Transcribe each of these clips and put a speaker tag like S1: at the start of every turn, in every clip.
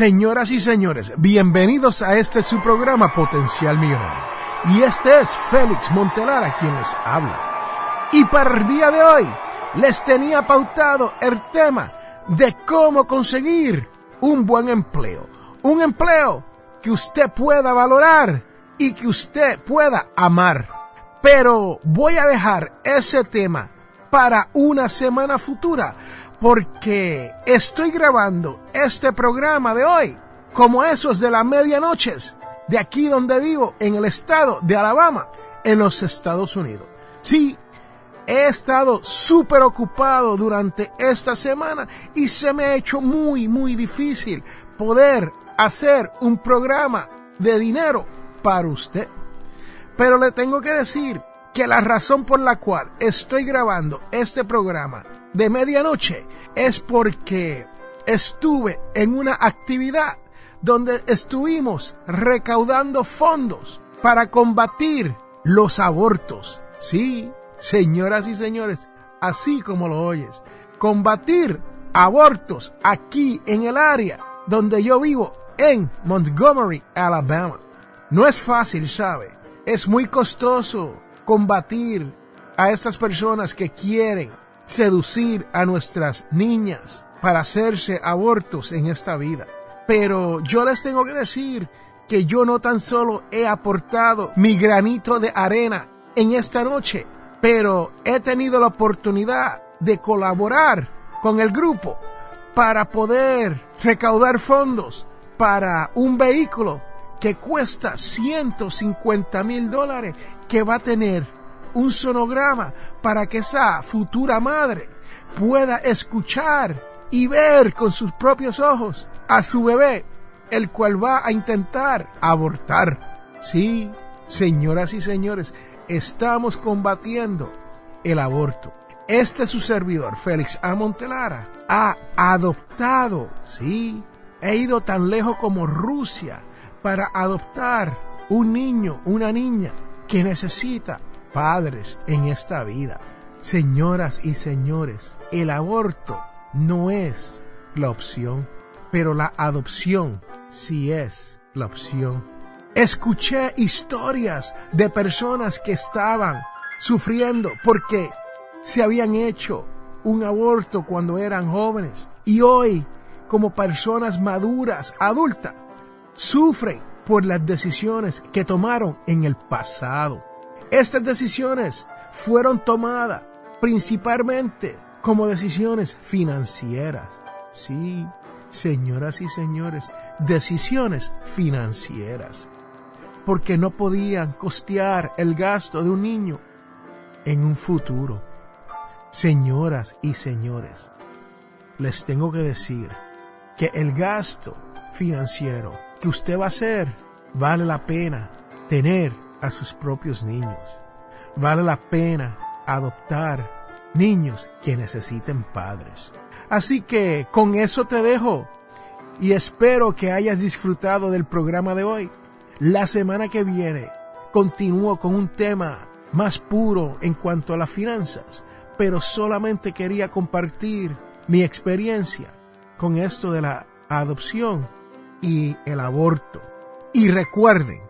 S1: Señoras y señores, bienvenidos a este su programa Potencial Millonario. Y este es Félix Montelara quien les habla. Y para el día de hoy les tenía pautado el tema de cómo conseguir un buen empleo. Un empleo que usted pueda valorar y que usted pueda amar. Pero voy a dejar ese tema para una semana futura porque estoy grabando este programa de hoy como esos de las medianoches de aquí donde vivo en el estado de Alabama en los Estados Unidos. Sí, he estado súper ocupado durante esta semana y se me ha hecho muy, muy difícil poder hacer un programa de dinero para usted. Pero le tengo que decir que la razón por la cual estoy grabando este programa de medianoche es porque estuve en una actividad donde estuvimos recaudando fondos para combatir los abortos. Sí, señoras y señores, así como lo oyes, combatir abortos aquí en el área donde yo vivo, en Montgomery, Alabama. No es fácil, ¿sabe? Es muy costoso combatir a estas personas que quieren seducir a nuestras niñas para hacerse abortos en esta vida. Pero yo les tengo que decir que yo no tan solo he aportado mi granito de arena en esta noche, pero he tenido la oportunidad de colaborar con el grupo para poder recaudar fondos para un vehículo que cuesta 150 mil dólares que va a tener un sonograma para que esa futura madre pueda escuchar y ver con sus propios ojos a su bebé, el cual va a intentar abortar. Sí, señoras y señores, estamos combatiendo el aborto. Este su servidor, Félix A. Montelara, ha adoptado, sí, he ido tan lejos como Rusia para adoptar un niño, una niña que necesita padres en esta vida. Señoras y señores, el aborto no es la opción, pero la adopción sí es la opción. Escuché historias de personas que estaban sufriendo porque se habían hecho un aborto cuando eran jóvenes y hoy, como personas maduras, adultas, sufren por las decisiones que tomaron en el pasado. Estas decisiones fueron tomadas principalmente como decisiones financieras. Sí, señoras y señores, decisiones financieras porque no podían costear el gasto de un niño en un futuro. Señoras y señores, les tengo que decir que el gasto financiero que usted va a hacer vale la pena tener a sus propios niños. Vale la pena adoptar niños que necesiten padres. Así que con eso te dejo y espero que hayas disfrutado del programa de hoy. La semana que viene continúo con un tema más puro en cuanto a las finanzas, pero solamente quería compartir mi experiencia con esto de la adopción y el aborto. Y recuerden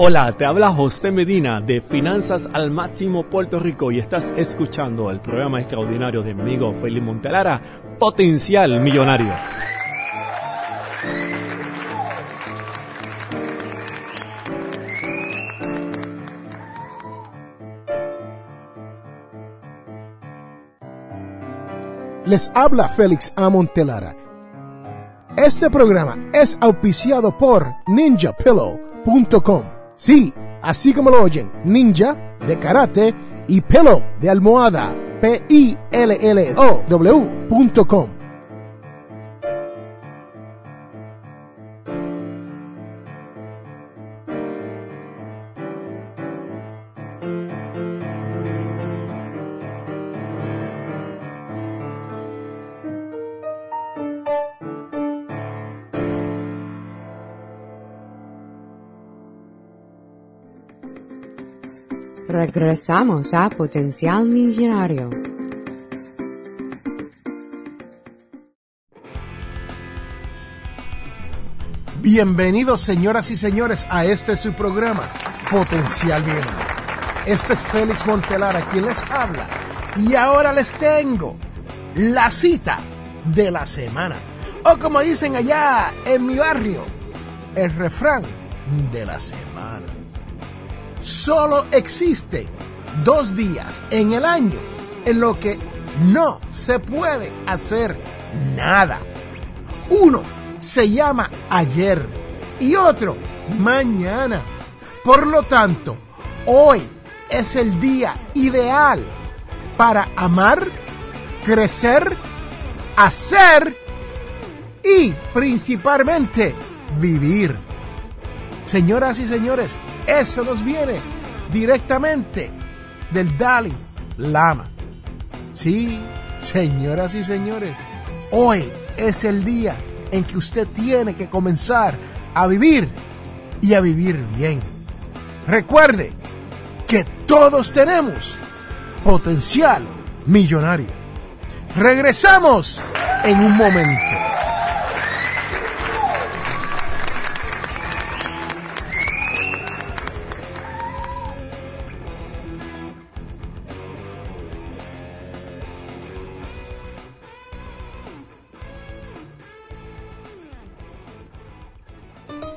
S2: Hola, te habla José Medina de Finanzas al Máximo Puerto Rico y estás escuchando el programa extraordinario de mi amigo Felipe Montelara, Potencial Millonario.
S1: Les habla Félix A. Montelara. Este programa es auspiciado por ninjapillow.com Sí, así como lo oyen, ninja de karate y pelo de almohada, P-I-L-L-O-W.com.
S3: Regresamos a Potencial Millonario.
S1: Bienvenidos señoras y señores a este su programa, Potencial Millonario. Este es Félix Montelara quien les habla y ahora les tengo la cita de la semana. O como dicen allá en mi barrio, el refrán de la semana. Solo existe dos días en el año en lo que no se puede hacer nada. Uno se llama ayer y otro mañana. Por lo tanto, hoy es el día ideal para amar, crecer, hacer y principalmente vivir. Señoras y señores, eso nos viene directamente del Dalai Lama. Sí, señoras y señores, hoy es el día en que usted tiene que comenzar a vivir y a vivir bien. Recuerde que todos tenemos potencial millonario. Regresamos en un momento.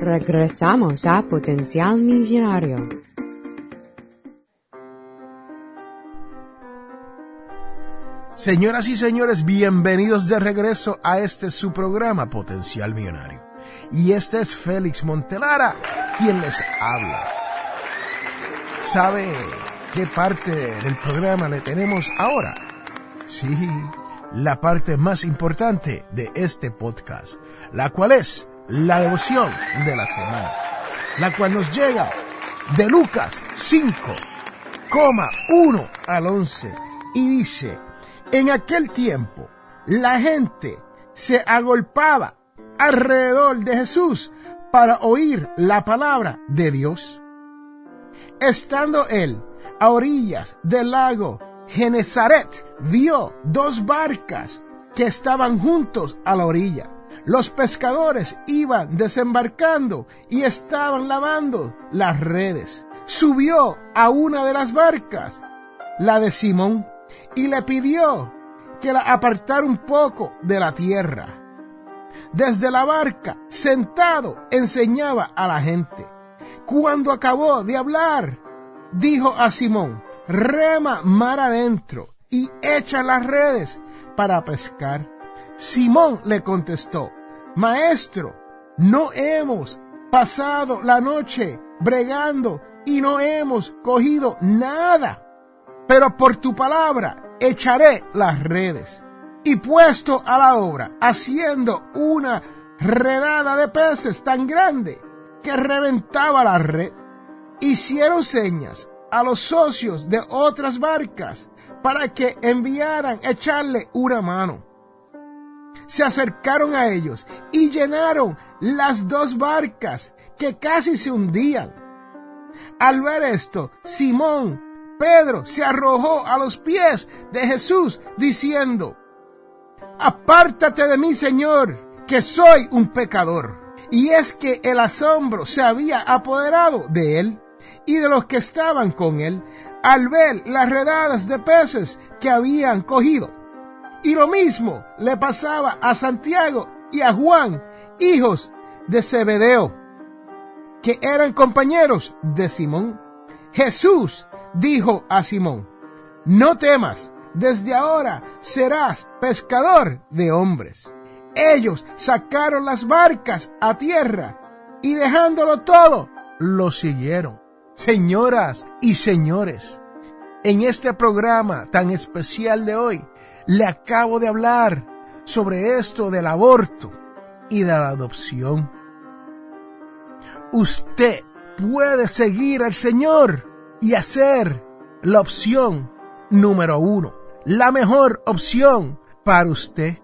S3: Regresamos a Potencial Millonario.
S1: Señoras y señores, bienvenidos de regreso a este su programa Potencial Millonario. Y este es Félix Montelara, quien les habla. ¿Sabe qué parte del programa le tenemos ahora? Sí, la parte más importante de este podcast, la cual es la devoción de la semana, la cual nos llega de Lucas 5,1 al 11 y dice, en aquel tiempo la gente se agolpaba alrededor de Jesús para oír la palabra de Dios. Estando él a orillas del lago Genezaret, vio dos barcas que estaban juntos a la orilla los pescadores iban desembarcando y estaban lavando las redes. Subió a una de las barcas, la de Simón, y le pidió que la apartara un poco de la tierra. Desde la barca, sentado, enseñaba a la gente. Cuando acabó de hablar, dijo a Simón, rema mar adentro y echa las redes para pescar. Simón le contestó, Maestro, no hemos pasado la noche bregando y no hemos cogido nada, pero por tu palabra echaré las redes. Y puesto a la obra, haciendo una redada de peces tan grande que reventaba la red. Hicieron señas a los socios de otras barcas para que enviaran echarle una mano. Se acercaron a ellos y llenaron las dos barcas que casi se hundían. Al ver esto, Simón, Pedro, se arrojó a los pies de Jesús diciendo, Apártate de mí, Señor, que soy un pecador. Y es que el asombro se había apoderado de él y de los que estaban con él al ver las redadas de peces que habían cogido. Y lo mismo le pasaba a Santiago y a Juan, hijos de Zebedeo, que eran compañeros de Simón. Jesús dijo a Simón, no temas, desde ahora serás pescador de hombres. Ellos sacaron las barcas a tierra y dejándolo todo, lo siguieron. Señoras y señores, en este programa tan especial de hoy, le acabo de hablar sobre esto del aborto y de la adopción. Usted puede seguir al Señor y hacer la opción número uno, la mejor opción para usted.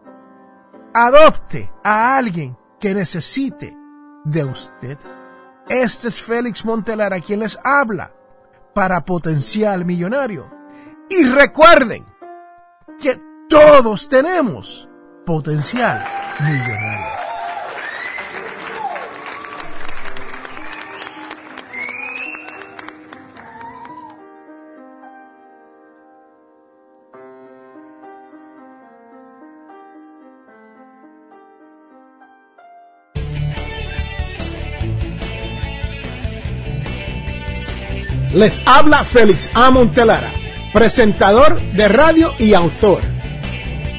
S1: Adopte a alguien que necesite de usted. Este es Félix Montelar a quien les habla para Potencial Millonario. Y recuerden que todos tenemos potencial millonario. Les habla Félix A. Montelara, presentador de radio y autor.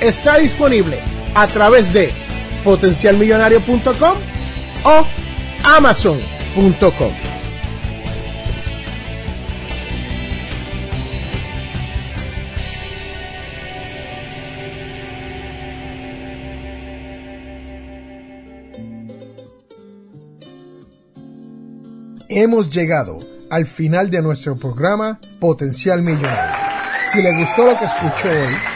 S1: está disponible a través de potencialmillonario.com o amazon.com. Hemos llegado al final de nuestro programa Potencial Millonario. Si le gustó lo que escuchó hoy,